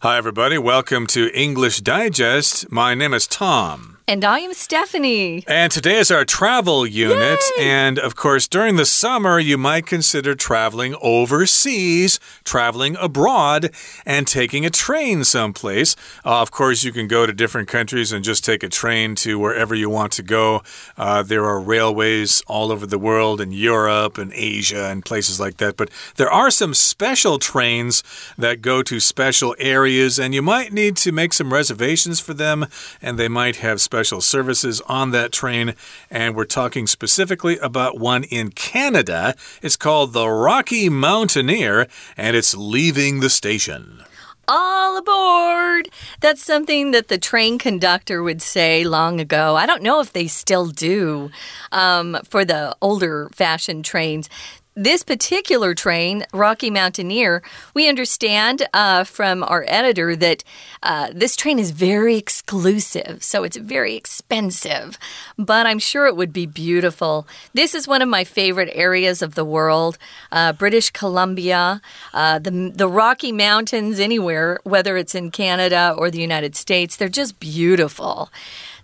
Hi, everybody. Welcome to English Digest. My name is Tom. And I am Stephanie. And today is our travel unit. Yay! And of course, during the summer, you might consider traveling overseas, traveling abroad, and taking a train someplace. Uh, of course, you can go to different countries and just take a train to wherever you want to go. Uh, there are railways all over the world in Europe and Asia and places like that. But there are some special trains that go to special areas, and you might need to make some reservations for them, and they might have special special services on that train. And we're talking specifically about one in Canada. It's called the Rocky Mountaineer, and it's leaving the station all aboard. That's something that the train conductor would say long ago. I don't know if they still do um, for the older fashioned trains this particular train, Rocky Mountaineer, we understand uh, from our editor that uh, this train is very exclusive, so it's very expensive, but I'm sure it would be beautiful. This is one of my favorite areas of the world uh, British Columbia, uh, the, the Rocky Mountains, anywhere, whether it's in Canada or the United States, they're just beautiful.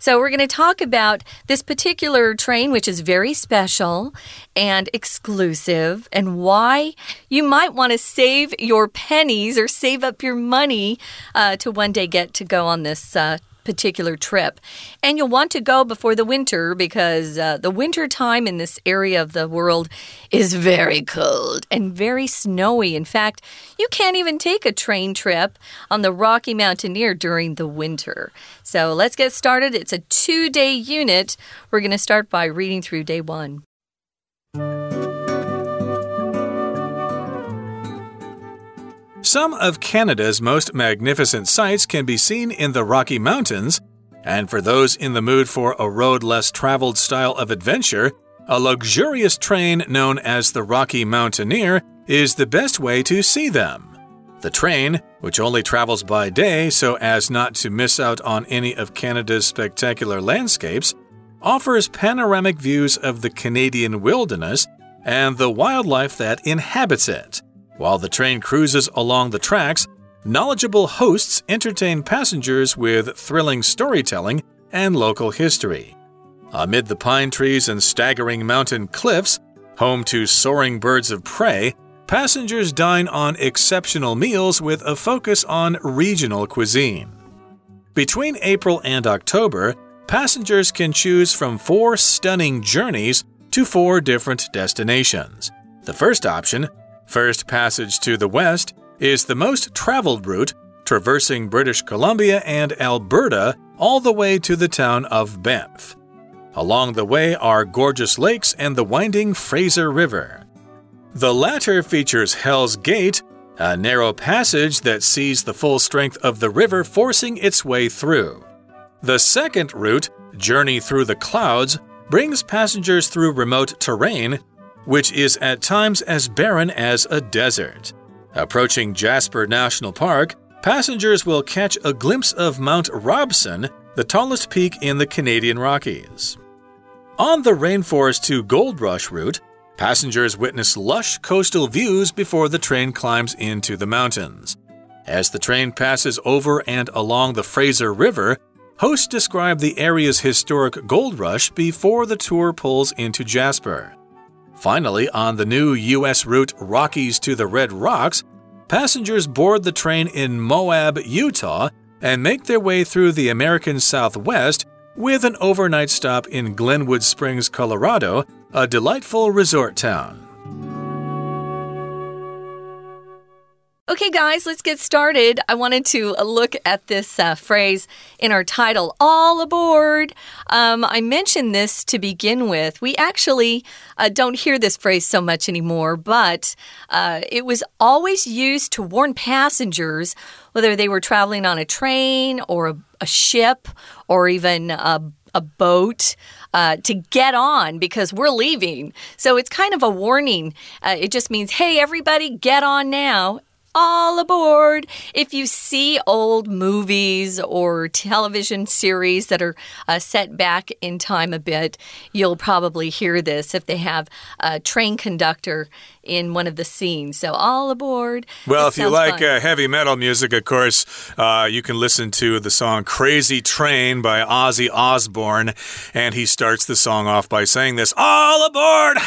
So, we're going to talk about this particular train, which is very special and exclusive, and why you might want to save your pennies or save up your money uh, to one day get to go on this uh, particular trip. And you'll want to go before the winter because uh, the winter time in this area of the world is very cold and very snowy. In fact, you can't even take a train trip on the Rocky Mountaineer during the winter. So let's get started. It's a two day unit. We're going to start by reading through day one. Some of Canada's most magnificent sights can be seen in the Rocky Mountains, and for those in the mood for a road less traveled style of adventure, a luxurious train known as the Rocky Mountaineer is the best way to see them. The train, which only travels by day so as not to miss out on any of Canada's spectacular landscapes, offers panoramic views of the Canadian wilderness and the wildlife that inhabits it. While the train cruises along the tracks, knowledgeable hosts entertain passengers with thrilling storytelling and local history. Amid the pine trees and staggering mountain cliffs, home to soaring birds of prey, passengers dine on exceptional meals with a focus on regional cuisine. Between April and October, passengers can choose from four stunning journeys to four different destinations. The first option, First Passage to the West is the most traveled route, traversing British Columbia and Alberta all the way to the town of Banff. Along the way are gorgeous lakes and the winding Fraser River. The latter features Hell's Gate, a narrow passage that sees the full strength of the river forcing its way through. The second route, Journey Through the Clouds, brings passengers through remote terrain which is at times as barren as a desert. Approaching Jasper National Park, passengers will catch a glimpse of Mount Robson, the tallest peak in the Canadian Rockies. On the Rainforest to Gold Rush route, passengers witness lush coastal views before the train climbs into the mountains. As the train passes over and along the Fraser River, hosts describe the area's historic gold rush before the tour pulls into Jasper. Finally, on the new U.S. route Rockies to the Red Rocks, passengers board the train in Moab, Utah, and make their way through the American Southwest with an overnight stop in Glenwood Springs, Colorado, a delightful resort town. Okay, guys, let's get started. I wanted to uh, look at this uh, phrase in our title, All Aboard. Um, I mentioned this to begin with. We actually uh, don't hear this phrase so much anymore, but uh, it was always used to warn passengers, whether they were traveling on a train or a, a ship or even a, a boat. Uh, to get on because we're leaving. So it's kind of a warning. Uh, it just means, hey, everybody, get on now all aboard. If you see old movies or television series that are uh, set back in time a bit, you'll probably hear this if they have a train conductor in one of the scenes. So, all aboard. Well, if you like uh, heavy metal music, of course, uh, you can listen to the song Crazy Train by Ozzy Osbourne. And he starts the song off by saying this All aboard!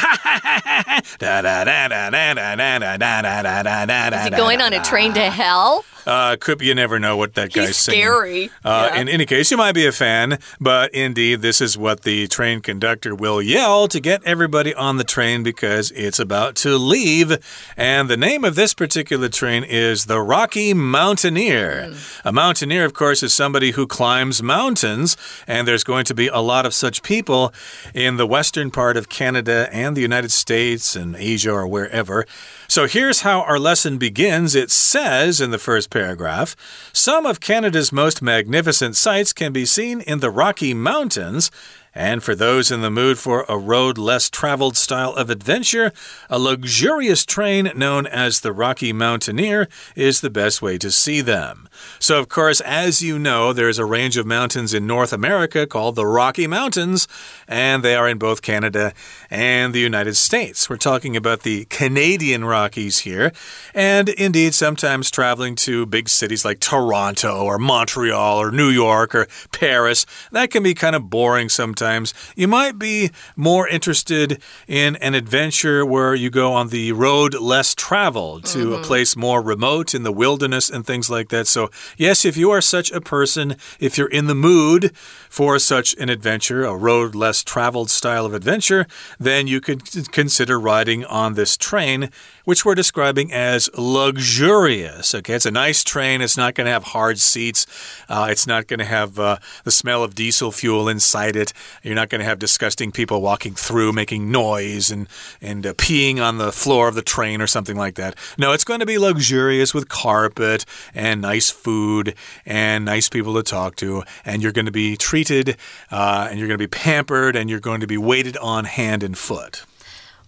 Is he going on a train to hell? Uh, could you never know what that guy's He's singing. scary. Uh, Yeah. In any case, you might be a fan, but indeed, this is what the train conductor will yell to get everybody on the train because it's about to leave. And the name of this particular train is the Rocky Mountaineer. A mountaineer, of course, is somebody who climbs mountains, and there's going to be a lot of such people in the western part of Canada and the United States and Asia or wherever. So here's how our lesson begins. It says in the first paragraph Some of Canada's most magnificent sights can be seen in the Rocky Mountains. And for those in the mood for a road less traveled style of adventure, a luxurious train known as the Rocky Mountaineer is the best way to see them. So, of course, as you know, there's a range of mountains in North America called the Rocky Mountains, and they are in both Canada and the United States. We're talking about the Canadian Rockies here, and indeed, sometimes traveling to big cities like Toronto or Montreal or New York or Paris, that can be kind of boring sometimes. You might be more interested in an adventure where you go on the road less traveled to a mm-hmm. place more remote in the wilderness and things like that. So, yes, if you are such a person, if you're in the mood for such an adventure, a road less traveled style of adventure, then you could consider riding on this train, which we're describing as luxurious. Okay, it's a nice train. It's not going to have hard seats. Uh, it's not going to have uh, the smell of diesel fuel inside it. You're not going to have disgusting people walking through, making noise and and uh, peeing on the floor of the train or something like that. No, it's going to be luxurious with carpet and nice food and nice people to talk to, and you're going to be treated uh, and you're going to be pampered and you're going to be waited on hand and foot.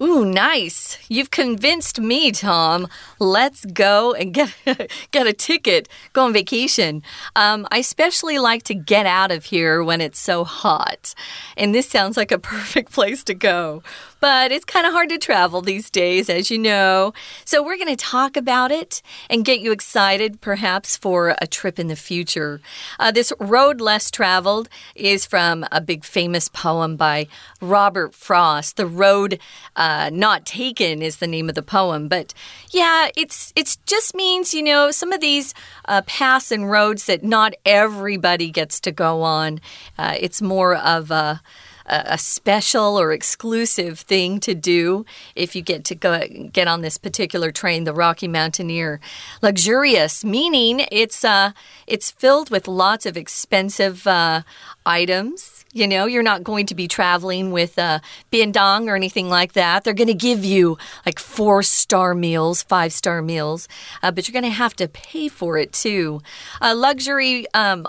Ooh, nice. You've convinced me, Tom. Let's go and get get a ticket, go on vacation. Um, I especially like to get out of here when it's so hot. And this sounds like a perfect place to go. But it's kind of hard to travel these days, as you know. So we're going to talk about it and get you excited, perhaps, for a trip in the future. Uh, this road less traveled is from a big famous poem by Robert Frost. The road uh, not taken is the name of the poem. But yeah, it's it's just means you know some of these uh, paths and roads that not everybody gets to go on. Uh, it's more of a a special or exclusive thing to do if you get to go get on this particular train, the Rocky Mountaineer. Luxurious, meaning it's uh it's filled with lots of expensive uh, items. You know, you're not going to be traveling with a bindong or anything like that. They're going to give you like four star meals, five star meals, uh, but you're going to have to pay for it too. Uh, luxury um,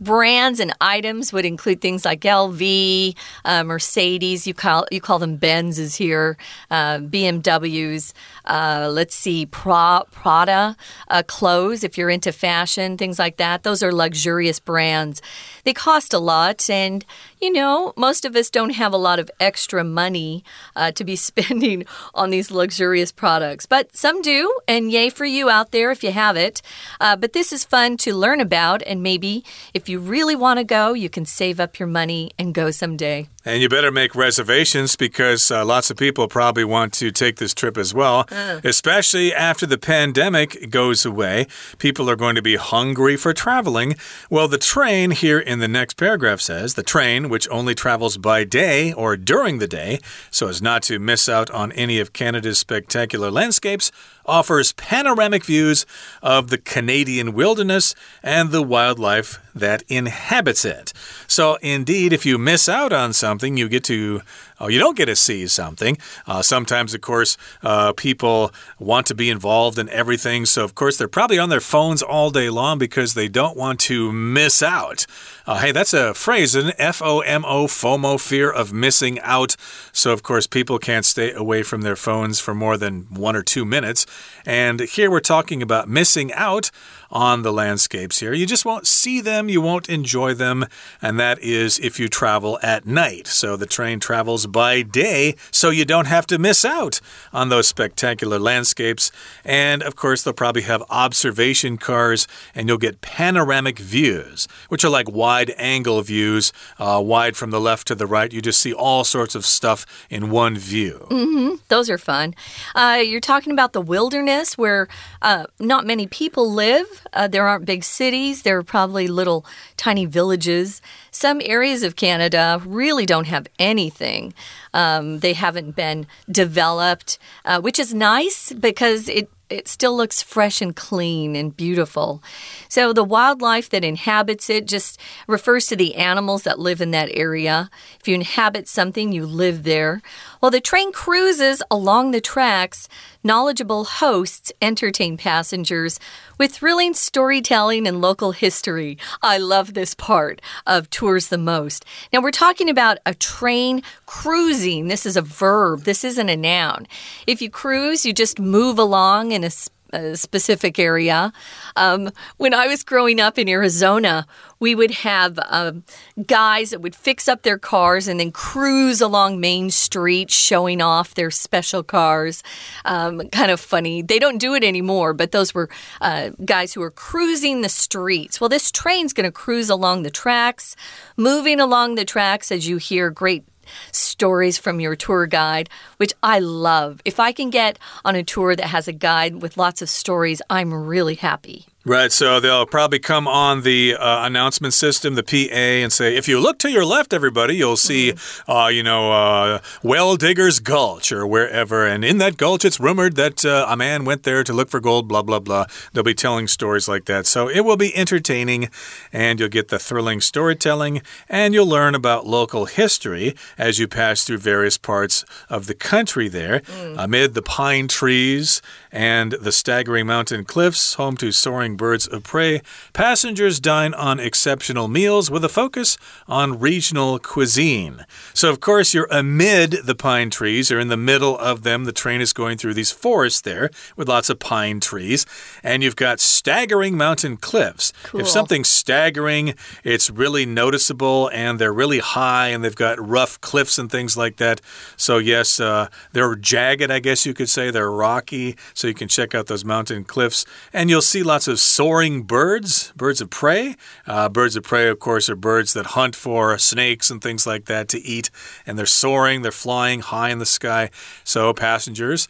brands and items would include things like LV, uh, Mercedes. You call you call them Benzes here, uh, BMWs. Uh, let's see, Pra, Prada uh, clothes. If you're into fashion, things like that. Those are luxurious brands. They cost a lot, and you know most of us don't have a lot of extra money uh, to be spending on these luxurious products, but some do, and yay for you out there if you have it. Uh, but this is fun to learn about, and maybe if you really want to go, you can save up your money and go someday. And you better make reservations because uh, lots of people probably want to take this trip as well. Especially after the pandemic goes away. People are going to be hungry for traveling. Well, the train here in the next paragraph says the train, which only travels by day or during the day, so as not to miss out on any of Canada's spectacular landscapes, offers panoramic views of the Canadian wilderness and the wildlife that inhabits it. So, indeed, if you miss out on something, you get to. Oh, you don't get to see something. Uh, sometimes, of course, uh, people want to be involved in everything. So, of course, they're probably on their phones all day long because they don't want to miss out. Uh, hey, that's a phrase, an F O M O, FOMO, fear of missing out. So, of course, people can't stay away from their phones for more than one or two minutes. And here we're talking about missing out on the landscapes here. You just won't see them, you won't enjoy them, and that is if you travel at night. So the train travels by day, so you don't have to miss out on those spectacular landscapes. And of course, they'll probably have observation cars, and you'll get panoramic views, which are like wide angle views, uh, wide from the left to the right. You just see all sorts of stuff in one view. Mm -hmm. Those are fun. Uh, you're talking about the wilderness where uh, not many people live. Uh, there aren't big cities. There are probably little tiny villages. Some areas of Canada really don't have anything. Um, they haven't been developed, uh, which is nice because it it still looks fresh and clean and beautiful. So the wildlife that inhabits it just refers to the animals that live in that area. If you inhabit something, you live there. While the train cruises along the tracks, knowledgeable hosts entertain passengers with thrilling storytelling and local history. I love this part of tours the most. Now, we're talking about a train cruising. This is a verb, this isn't a noun. If you cruise, you just move along in a a specific area. Um, when I was growing up in Arizona, we would have um, guys that would fix up their cars and then cruise along Main Street showing off their special cars. Um, kind of funny. They don't do it anymore, but those were uh, guys who were cruising the streets. Well, this train's going to cruise along the tracks, moving along the tracks as you hear great stories from your tour guide, which I love. If I can get on a tour that has a guide with lots of stories, I'm really happy. Right, so they'll probably come on the uh, announcement system, the PA, and say, if you look to your left, everybody, you'll see, mm -hmm. uh, you know, uh, Well Digger's Gulch or wherever. And in that gulch, it's rumored that uh, a man went there to look for gold, blah, blah, blah. They'll be telling stories like that. So it will be entertaining, and you'll get the thrilling storytelling, and you'll learn about local history as you pass through various parts of the country there, mm. amid the pine trees and the staggering mountain cliffs, home to soaring birds of prey, passengers dine on exceptional meals with a focus on regional cuisine. So, of course, you're amid the pine trees, or in the middle of them. The train is going through these forests there with lots of pine trees, and you've got staggering mountain cliffs. Cool. If something's staggering, it's really noticeable, and they're really high, and they've got rough cliffs and things like that. So, yes, uh, they're jagged, I guess you could say. They're rocky so you can check out those mountain cliffs. And you'll see lots of soaring birds, birds of prey. Uh, birds of prey, of course, are birds that hunt for snakes and things like that to eat. And they're soaring, they're flying high in the sky. So, passengers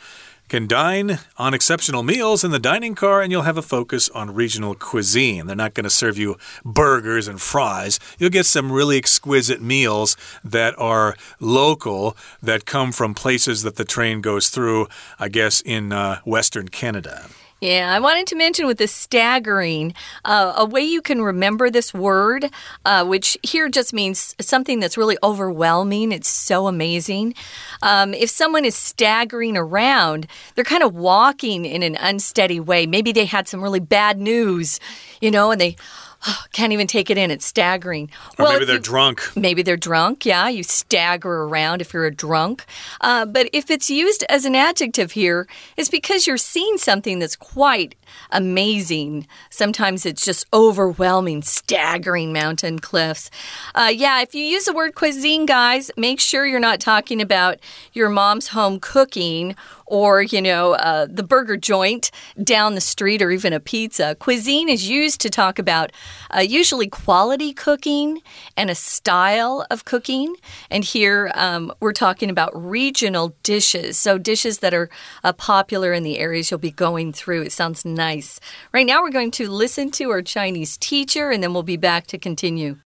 can dine on exceptional meals in the dining car and you'll have a focus on regional cuisine. They're not going to serve you burgers and fries. You'll get some really exquisite meals that are local, that come from places that the train goes through, I guess, in uh, Western Canada. Yeah, I wanted to mention with the staggering, uh, a way you can remember this word, uh, which here just means something that's really overwhelming. It's so amazing. Um, if someone is staggering around, they're kind of walking in an unsteady way. Maybe they had some really bad news, you know, and they can't even take it in. It's staggering. Or well, maybe they're you, drunk. Maybe they're drunk. Yeah, you stagger around if you're a drunk. Uh, but if it's used as an adjective here, it's because you're seeing something that's quite amazing. Sometimes it's just overwhelming, staggering mountain cliffs. Uh, yeah, if you use the word cuisine, guys, make sure you're not talking about your mom's home cooking or, you know, uh, the burger joint down the street or even a pizza. Cuisine is used to talk about uh, usually quality cooking and a style of cooking. And here um, we're talking about regional dishes. So, dishes that are uh, popular in the areas you'll be going through. It sounds nice. Right now, we're going to listen to our Chinese teacher and then we'll be back to continue.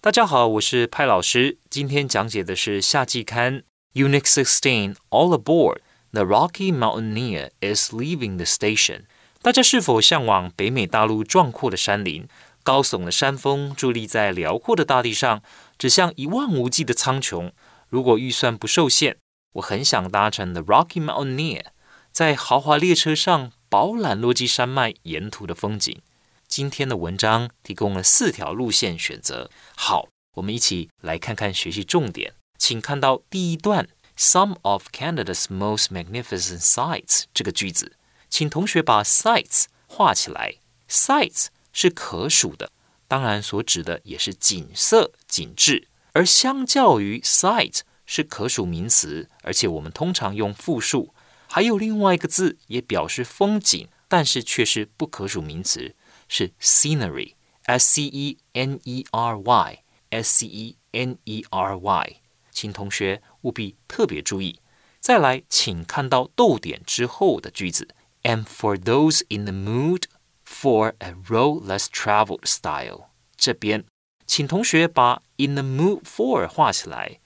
大家好，我是派老师。今天讲解的是夏季刊 Unit Sixteen All Aboard。The Rocky Mountaineer is leaving the station。大家是否向往北美大陆壮阔的山林？高耸的山峰伫立在辽阔的大地上，指向一望无际的苍穹。如果预算不受限，我很想搭乘 The Rocky Mountaineer，在豪华列车上 饱览落基山脉沿途的风景。今天的文章提供了四条路线选择。好，我们一起来看看学习重点。请看到第一段。Some of Canada's most magnificent sights 这个句子，请同学把 sights 画起来。sights 是可数的，当然所指的也是景色、景致。而相较于 sight 是可数名词，而且我们通常用复数。还有另外一个字也表示风景，但是却是不可数名词，是 scenery，s c e n e r y，s c e n e r y，请同学务必特别注意。再来，请看到逗点之后的句子，and for those in the mood for a road less traveled style，这边，请同学把 in the mood for 画起来。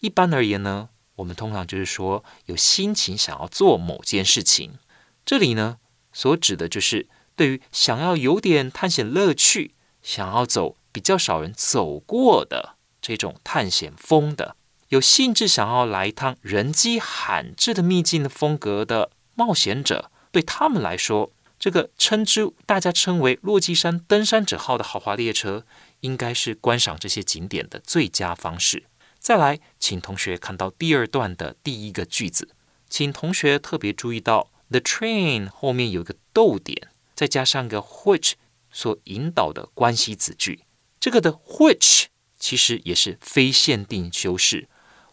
一般而言呢？我们通常就是说有心情想要做某件事情，这里呢所指的就是对于想要有点探险乐趣，想要走比较少人走过的这种探险风的，有兴致想要来一趟人迹罕至的秘境的风格的冒险者，对他们来说，这个称之大家称为落基山登山者号的豪华列车，应该是观赏这些景点的最佳方式。再来，请同学看到第二段的第一个句子，请同学特别注意到 the train 后面有一个逗点，再加上个 which 所引导的关系子句。这个的 which 其实也是非限定修饰。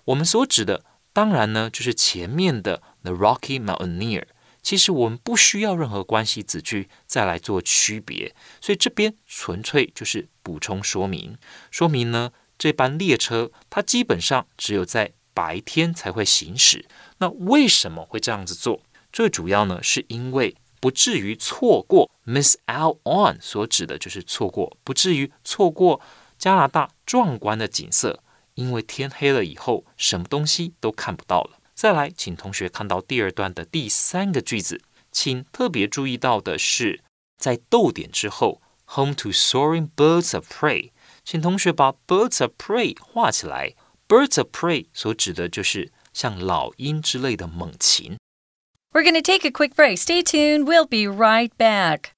我们所指的，当然呢就是前面的 the Rocky Mountaineer。其实我们不需要任何关系子句再来做区别，所以这边纯粹就是补充说明，说明呢。这班列车它基本上只有在白天才会行驶。那为什么会这样子做？最主要呢，是因为不至于错过 miss out on 所指的就是错过，不至于错过加拿大壮观的景色。因为天黑了以后，什么东西都看不到了。再来，请同学看到第二段的第三个句子，请特别注意到的是，在逗点之后，home to soaring birds of prey。请同学把 birds of prey 画起来。birds of prey 所指的就是像老鹰之类的猛禽。We're going to take a quick break. Stay tuned. We'll be right back.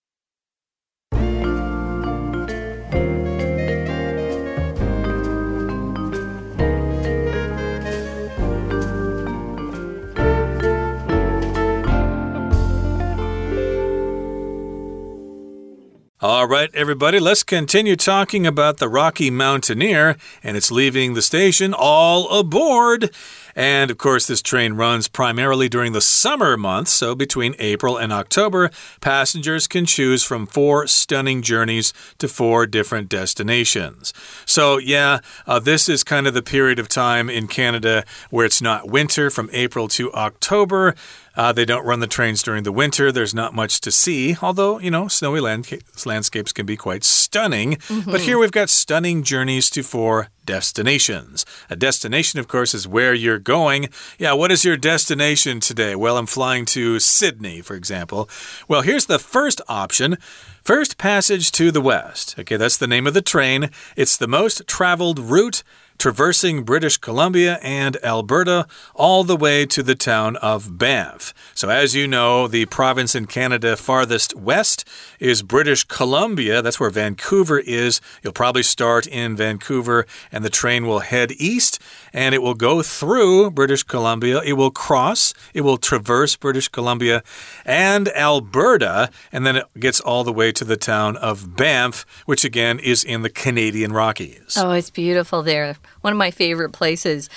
All right, everybody, let's continue talking about the Rocky Mountaineer, and it's leaving the station. All aboard! And of course, this train runs primarily during the summer months, so between April and October, passengers can choose from four stunning journeys to four different destinations. So, yeah, uh, this is kind of the period of time in Canada where it's not winter from April to October. Uh, they don't run the trains during the winter. There's not much to see, although, you know, snowy land landscapes can be quite stunning. Mm -hmm. But here we've got stunning journeys to four destinations. A destination, of course, is where you're going. Yeah, what is your destination today? Well, I'm flying to Sydney, for example. Well, here's the first option. First Passage to the West. Okay, that's the name of the train. It's the most traveled route traversing British Columbia and Alberta all the way to the town of Banff. So, as you know, the province in Canada farthest west is British Columbia. That's where Vancouver is. You'll probably start in Vancouver, and the train will head east and it will go through British Columbia. It will cross, it will traverse British Columbia and Alberta, and then it gets all the way to the town of Banff, which again is in the Canadian Rockies. Oh, it's beautiful there one of my favorite places.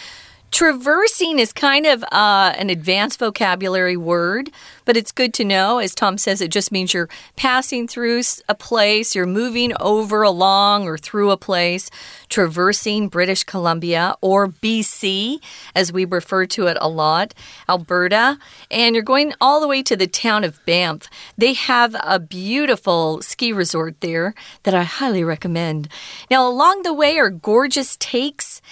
Traversing is kind of uh, an advanced vocabulary word, but it's good to know. As Tom says, it just means you're passing through a place, you're moving over, along, or through a place, traversing British Columbia or BC, as we refer to it a lot, Alberta, and you're going all the way to the town of Banff. They have a beautiful ski resort there that I highly recommend. Now, along the way are gorgeous takes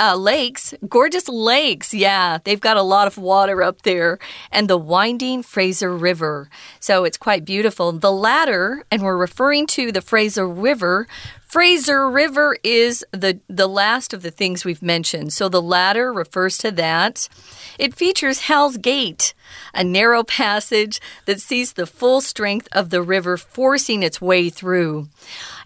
uh, lakes, gorgeous lakes. Yeah, they've got a lot of water up there, and the winding Fraser River. So it's quite beautiful. The latter, and we're referring to the Fraser River. Fraser River is the, the last of the things we've mentioned. So the latter refers to that. It features Hell's Gate, a narrow passage that sees the full strength of the river forcing its way through.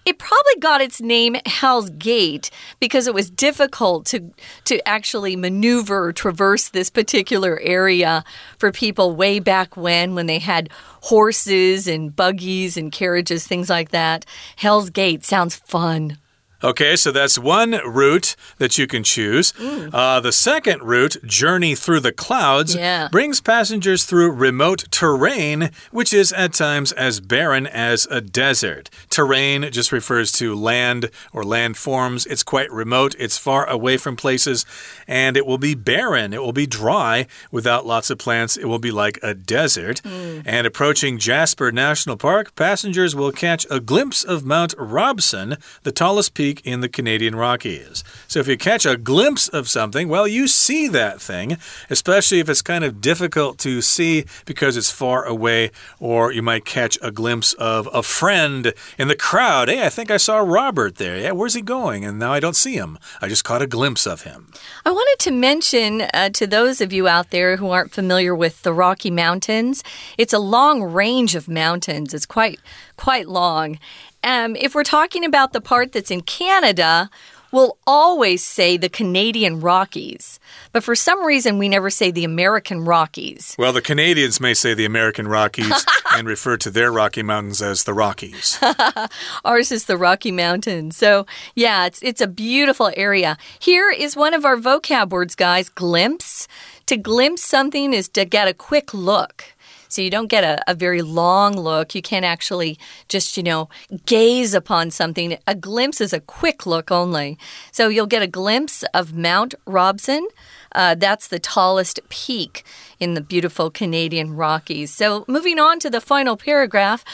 It probably got its name Hell's Gate because it was difficult to to actually maneuver or traverse this particular area for people way back when when they had horses and buggies and carriages things like that. Hell's Gate sounds fun. Okay, so that's one route that you can choose. Mm. Uh, the second route, Journey Through the Clouds, yeah. brings passengers through remote terrain, which is at times as barren as a desert. Terrain just refers to land or landforms. It's quite remote, it's far away from places, and it will be barren. It will be dry without lots of plants. It will be like a desert. Mm. And approaching Jasper National Park, passengers will catch a glimpse of Mount Robson, the tallest peak in the Canadian Rockies. So if you catch a glimpse of something, well, you see that thing, especially if it's kind of difficult to see because it's far away, or you might catch a glimpse of a friend in the crowd. Hey, I think I saw Robert there. Yeah, where's he going? And now I don't see him. I just caught a glimpse of him. I wanted to mention uh, to those of you out there who aren't familiar with the Rocky Mountains, it's a long range of mountains. It's quite quite long. Um, if we're talking about the part that's in Canada, we'll always say the Canadian Rockies. But for some reason, we never say the American Rockies. Well, the Canadians may say the American Rockies and refer to their Rocky Mountains as the Rockies. Ours is the Rocky Mountains. So, yeah, it's, it's a beautiful area. Here is one of our vocab words, guys glimpse. To glimpse something is to get a quick look. So you don't get a, a very long look. You can't actually just, you know, gaze upon something. A glimpse is a quick look only. So you'll get a glimpse of Mount Robson. Uh, that's the tallest peak in the beautiful Canadian Rockies. So moving on to the final paragraph.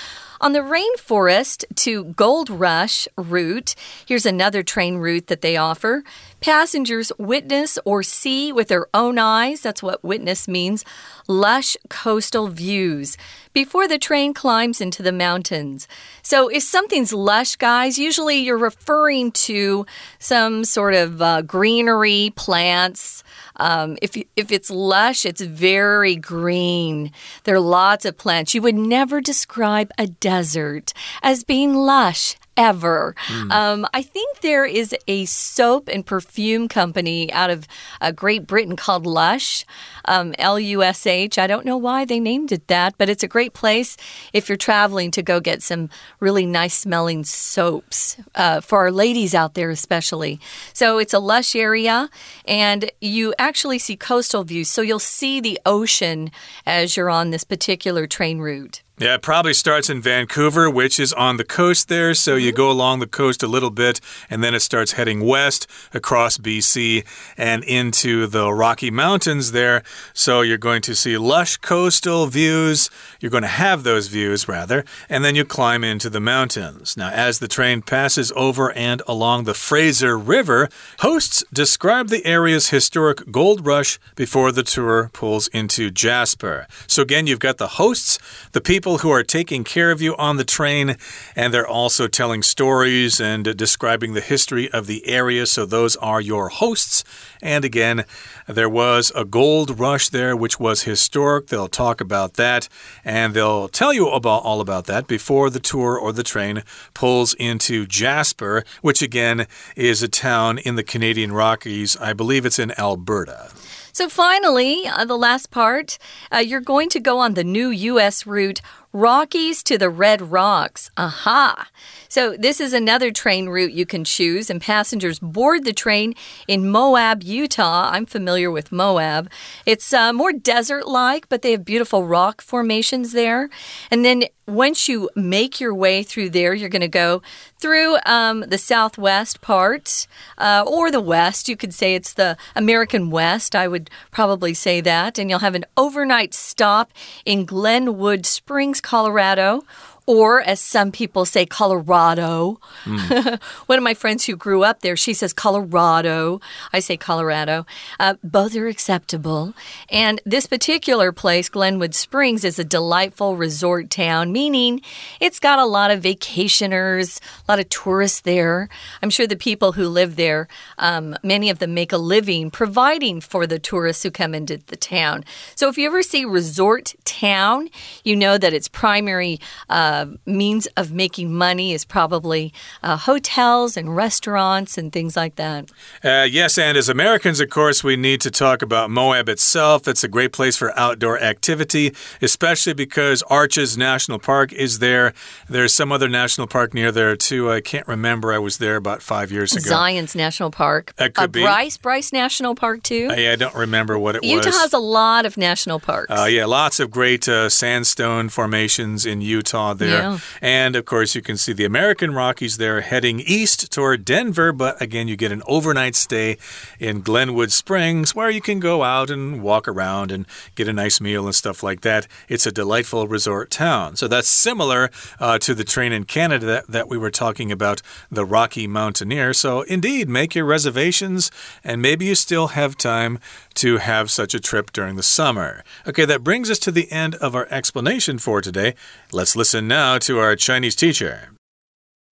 On the rainforest to Gold Rush route, here's another train route that they offer. Passengers witness or see with their own eyes, that's what witness means, lush coastal views before the train climbs into the mountains. So, if something's lush, guys, usually you're referring to some sort of uh, greenery, plants. Um, if, if it's lush, it's very green. There are lots of plants. You would never describe a desert as being lush ever. Mm. Um, I think there is a soap and perfume company out of uh, Great Britain called Lush, um, L U S H. I don't know why they named it that, but it's a great place if you're traveling to go get some really nice smelling soaps uh, for our ladies out there, especially. So it's a lush area, and you actually see coastal views. So you'll see the ocean as you're on this particular train route. Yeah, it probably starts in Vancouver, which is on the coast there. So you mm-hmm. go along the coast a little bit, and then it starts heading west across BC and into the Rocky Mountains there. So you're going to see lush coastal views. You're going to have those views, rather, and then you climb into the mountains. Now, as the train passes over and along the Fraser River, hosts describe the area's historic gold rush before the tour pulls into Jasper. So again, you've got the hosts, the people people who are taking care of you on the train, and they're also telling stories and describing the history of the area. So, those are your hosts. And again, there was a gold rush there, which was historic. They'll talk about that and they'll tell you about all about that before the tour or the train pulls into Jasper, which again is a town in the Canadian Rockies. I believe it's in Alberta. So, finally, uh, the last part, uh, you're going to go on the new U.S. route Rockies to the Red Rocks. Aha! So, this is another train route you can choose, and passengers board the train in Moab, Utah. I'm familiar with Moab. It's uh, more desert like, but they have beautiful rock formations there. And then once you make your way through there, you're going to go through um, the southwest part uh, or the west. You could say it's the American West. I would probably say that. And you'll have an overnight stop in Glenwood Springs, Colorado or as some people say, Colorado. Mm. One of my friends who grew up there, she says Colorado. I say Colorado. Uh, both are acceptable. And this particular place, Glenwood Springs, is a delightful resort town, meaning it's got a lot of vacationers, a lot of tourists there. I'm sure the people who live there, um, many of them make a living providing for the tourists who come into the town. So if you ever see resort town, you know that its primary uh, uh, means of making money is probably uh, hotels and restaurants and things like that. Uh, yes, and as Americans, of course, we need to talk about Moab itself. It's a great place for outdoor activity, especially because Arches National Park is there. There's some other national park near there, too. I can't remember. I was there about five years ago. Zion's National Park. That could uh, be. Bryce, Bryce National Park, too. I, I don't remember what it Utah was. Utah has a lot of national parks. Uh, yeah, lots of great uh, sandstone formations in Utah there. Yeah. And of course, you can see the American Rockies there heading east toward Denver. But again, you get an overnight stay in Glenwood Springs where you can go out and walk around and get a nice meal and stuff like that. It's a delightful resort town. So that's similar uh, to the train in Canada that, that we were talking about, the Rocky Mountaineer. So indeed, make your reservations and maybe you still have time to have such a trip during the summer. Okay, that brings us to the end of our explanation for today. Let's listen now to our Chinese teacher.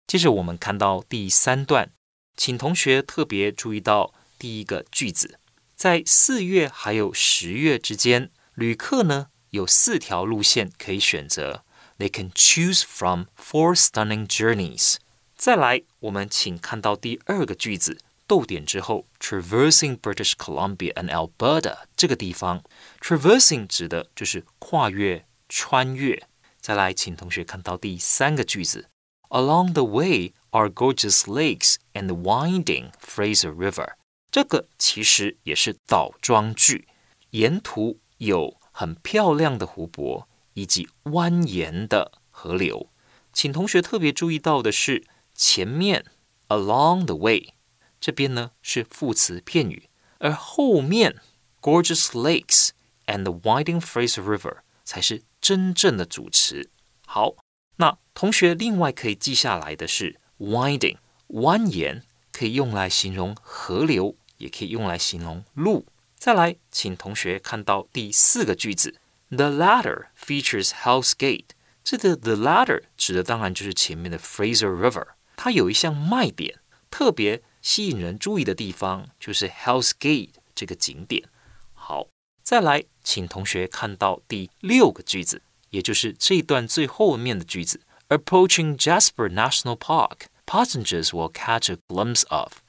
接着我们看到第三段，请同学特别注意到第一个句子，在四月还有十月之间，旅客呢有四条路线可以选择，They can choose from four stunning journeys。再来，我们请看到第二个句子，逗点之后，traversing British Columbia and Alberta 这个地方，traversing 指的就是跨越、穿越。 再来，请同学看到第三个句子。Along the way are gorgeous lakes and the winding Fraser River。这个其实也是倒装句，沿途有很漂亮的湖泊以及蜿蜒的河流。请同学特别注意到的是，前面 along the way 这边呢是副词片语，而后面 gorgeous lakes and the winding Fraser River 才是 真正的主词。好。那同学另外可以记下来的是 winding 蜿蜒，可以用来形容河流，也可以用来形容路。再来，请同学看到第四个句子，The latter features Hell's Gate。这个 the latter 指的当然就是前面的 Fraser River。它有一项卖点，特别吸引人注意的地方就是 Hell's Gate 这个景点。好，再来，请同学看到第六个句子。也就是这一段最后面的句子，Approaching Jasper National Park, passengers will catch a glimpse of.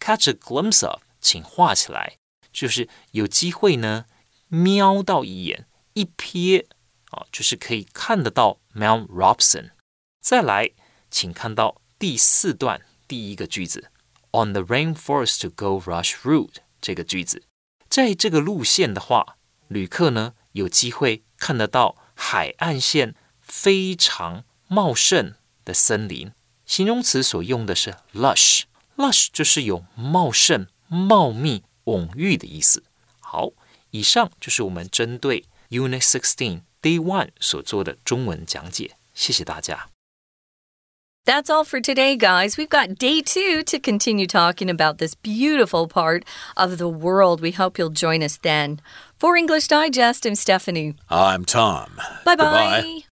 Catch a glimpse of，请画起来，就是有机会呢，瞄到一眼，一瞥啊，就是可以看得到 Mount Robson。再来，请看到第四段第一个句子，On the rainforest to go rush route 这个句子，在这个路线的话，旅客呢有机会看得到。海岸线非常茂盛的森林，形容词所用的是 lush，lush 就是有茂盛、茂密、蓊郁的意思。好，以上就是我们针对 Unit Sixteen Day One 所做的中文讲解，谢谢大家。That's all for today, guys. We've got day two to continue talking about this beautiful part of the world. We hope you'll join us then. For English Digest, I'm Stephanie. I'm Tom. Bye Goodbye. bye.